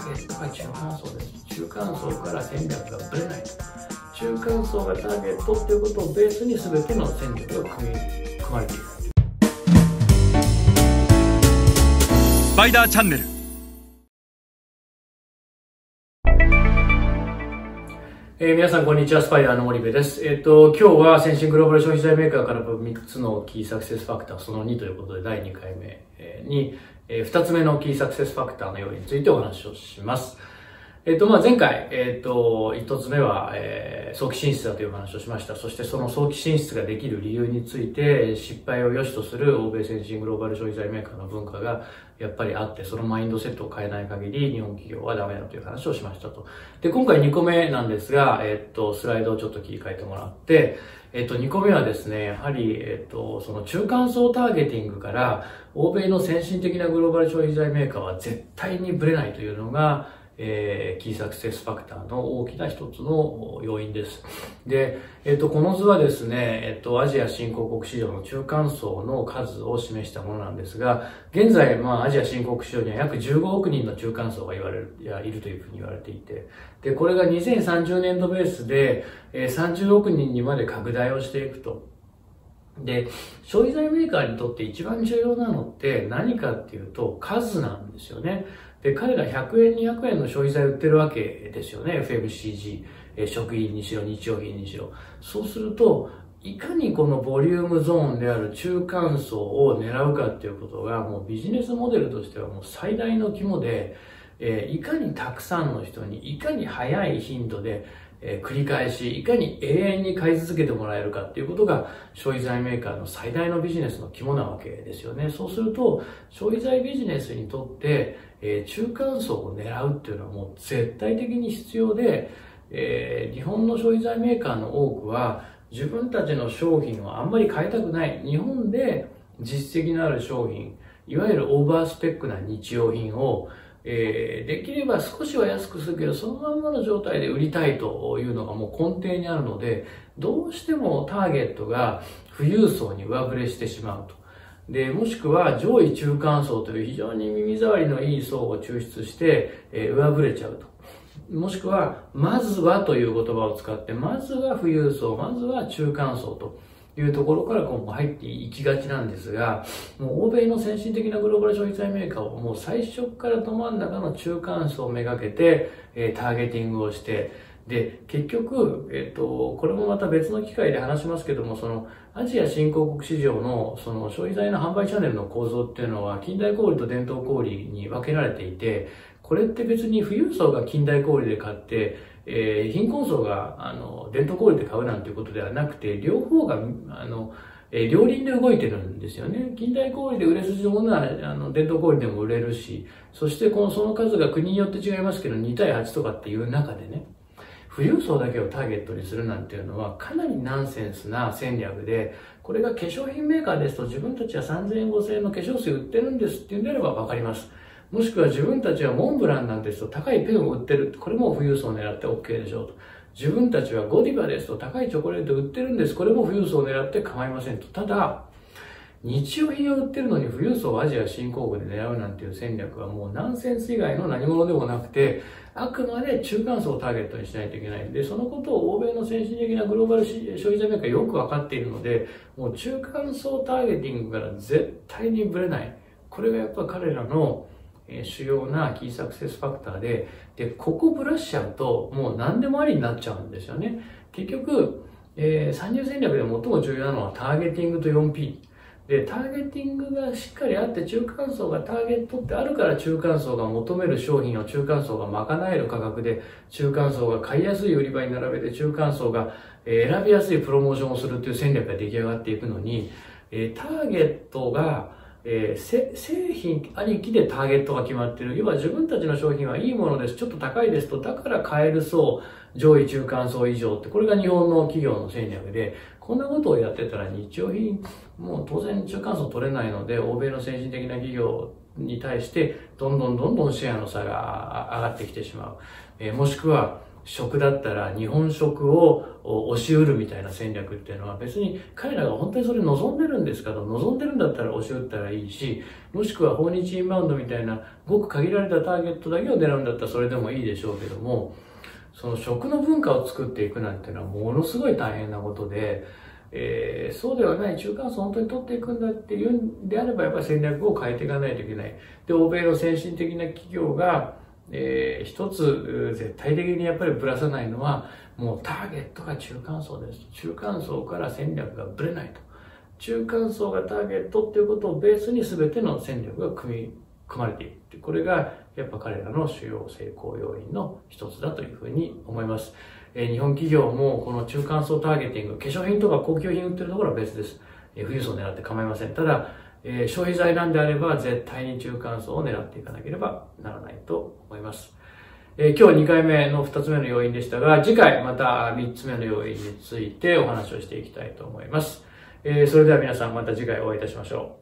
ーゲットが中間層です中間層から戦略がぶれない中間層がターゲットっていうことをベースに全ての戦略が組み組まれているスパイダーチャンネルえー、皆さん、こんにちは。スパイダーの森部です。えっ、ー、と、今日は先進グローバル消費財メーカーから3つのキーサクセスファクター、その2ということで、第2回目に、2つ目のキーサクセスファクターの要因についてお話をします。えっ、と、まあ、前回、えっ、と、一つ目は、えー、早期進出だという話をしました。そしてその早期進出ができる理由について、失敗を良しとする欧米先進グローバル消費財メーカーの文化がやっぱりあって、そのマインドセットを変えない限り、日本企業はダメだという話をしましたと。で、今回2個目なんですが、えっ、と、スライドをちょっと切り替えてもらって、えっと、2個目はですね、やはり、えっと、その中間層ターゲティングから、欧米の先進的なグローバル消費財メーカーは絶対にブレないというのが、えー、キーサクセスファクターの大きな一つの要因です。で、えっ、と、この図はですね、えっ、と、アジア新興国市場の中間層の数を示したものなんですが、現在、まあ、アジア新興国市場には約15億人の中間層が言われる、いや、いるというふうに言われていて、で、これが2030年度ベースで、えー、30億人にまで拡大をしていくと。で、消費財メーカーにとって一番重要なのって何かっていうと数なんですよね。で、彼ら100円、200円の消費財売ってるわけですよね。FMCG、え食品にしろ、日用品にしろ。そうすると、いかにこのボリュームゾーンである中間層を狙うかっていうことが、もうビジネスモデルとしてはもう最大の肝で、え、いかにたくさんの人に、いかに早い頻度で、え、繰り返し、いかに永遠に買い続けてもらえるかっていうことが消費財メーカーの最大のビジネスの肝なわけですよね。そうすると、消費財ビジネスにとって、えー、中間層を狙うっていうのはもう絶対的に必要で、えー、日本の消費財メーカーの多くは自分たちの商品をあんまり変えたくない。日本で実績のある商品、いわゆるオーバースペックな日用品をえー、できれば少しは安くするけど、そのまんまの状態で売りたいというのがもう根底にあるので、どうしてもターゲットが富裕層に上振れしてしまうと。で、もしくは上位中間層という非常に耳障りのいい層を抽出して、えー、上振れちゃうと。もしくは、まずはという言葉を使って、まずは富裕層、まずは中間層と。いうところから今後入っていきがちなんですが、もう欧米の先進的なグローバル消費財メーカーをもう最初からど真ん中の中間層をめがけて、え、ターゲティングをして、で、結局、えっ、と、これもまた別の機会で話しますけども、その、アジア新興国市場の、その、消費財の販売チャンネルの構造っていうのは、近代小売と伝統小売に分けられていて、これって別に富裕層が近代小売で買って、えー、貧困層が、あの、伝統小売で買うなんていうことではなくて、両方が、あの、えー、両輪で動いてるんですよね。近代小売で売れ筋のものは、あの、伝統小売でも売れるし、そしてこの、その数が国によって違いますけど、2対8とかっていう中でね、富裕層だけをターゲットにするなんていうのはかなりナンセンスな戦略で、これが化粧品メーカーですと自分たちは3000円5000円の化粧水売ってるんですっていうんであればわかります。もしくは自分たちはモンブランなんですと高いペンを売ってる。これも富裕層を狙って OK でしょうと。自分たちはゴディバですと高いチョコレート売ってるんです。これも富裕層を狙って構いませんと。ただ、日用品を売ってるのに富裕層をアジア新興国で狙うなんていう戦略はもうナンセンス以外の何者でもなくて、あくまで中間層をターゲットにしないといけないで、そのことを欧米の先進的なグローバル消費者メーカーよくわかっているので、もう中間層ターゲティングから絶対にブレない。これがやっぱ彼らのえ主要なキーサクセスファクターで、で、ここブラしちゃうと、もう何でもありになっちゃうんですよね。結局、えー、参入戦略で最も重要なのはターゲティングと 4P。で、ターゲティングがしっかりあって、中間層がターゲットってあるから中間層が求める商品を中間層が賄える価格で、中間層が買いやすい売り場に並べて、中間層が選びやすいプロモーションをするっていう戦略が出来上がっていくのに、えターゲットがえー、製品ありきでターゲットが決まってる。要は自分たちの商品はいいものです。ちょっと高いですと。だから買える層、上位中間層以上って、これが日本の企業の戦略で、こんなことをやってたら日用品、もう当然中間層取れないので、欧米の先進的な企業に対して、どんどんどんどんシェアの差が上がってきてしまう。えー、もしくは、食だったら日本食を押し売るみたいな戦略っていうのは別に彼らが本当にそれ望んでるんですかと望んでるんだったら押し売ったらいいしもしくは訪日インバウンドみたいなごく限られたターゲットだけを狙うんだったらそれでもいいでしょうけどもその食の文化を作っていくなんていうのはものすごい大変なことで、えー、そうではない中間層を本当に取っていくんだっていうんであればやっぱり戦略を変えていかないといけない。で、欧米の先進的な企業がえー、一つ絶対的にやっぱりぶらさないのは、もうターゲットが中間層です。中間層から戦略がぶれないと。中間層がターゲットっていうことをベースに全ての戦略が組み、組まれている。これがやっぱ彼らの主要成功要因の一つだというふうに思います。えー、日本企業もこの中間層ターゲティング、化粧品とか高級品売ってるところは別です。えー、富裕層狙って構いません。ただ、えー、消費財なんであれば絶対に中間層を狙っていかなければならないと思います。えー、今日2回目の2つ目の要因でしたが、次回また3つ目の要因についてお話をしていきたいと思います。えー、それでは皆さんまた次回お会いいたしましょう。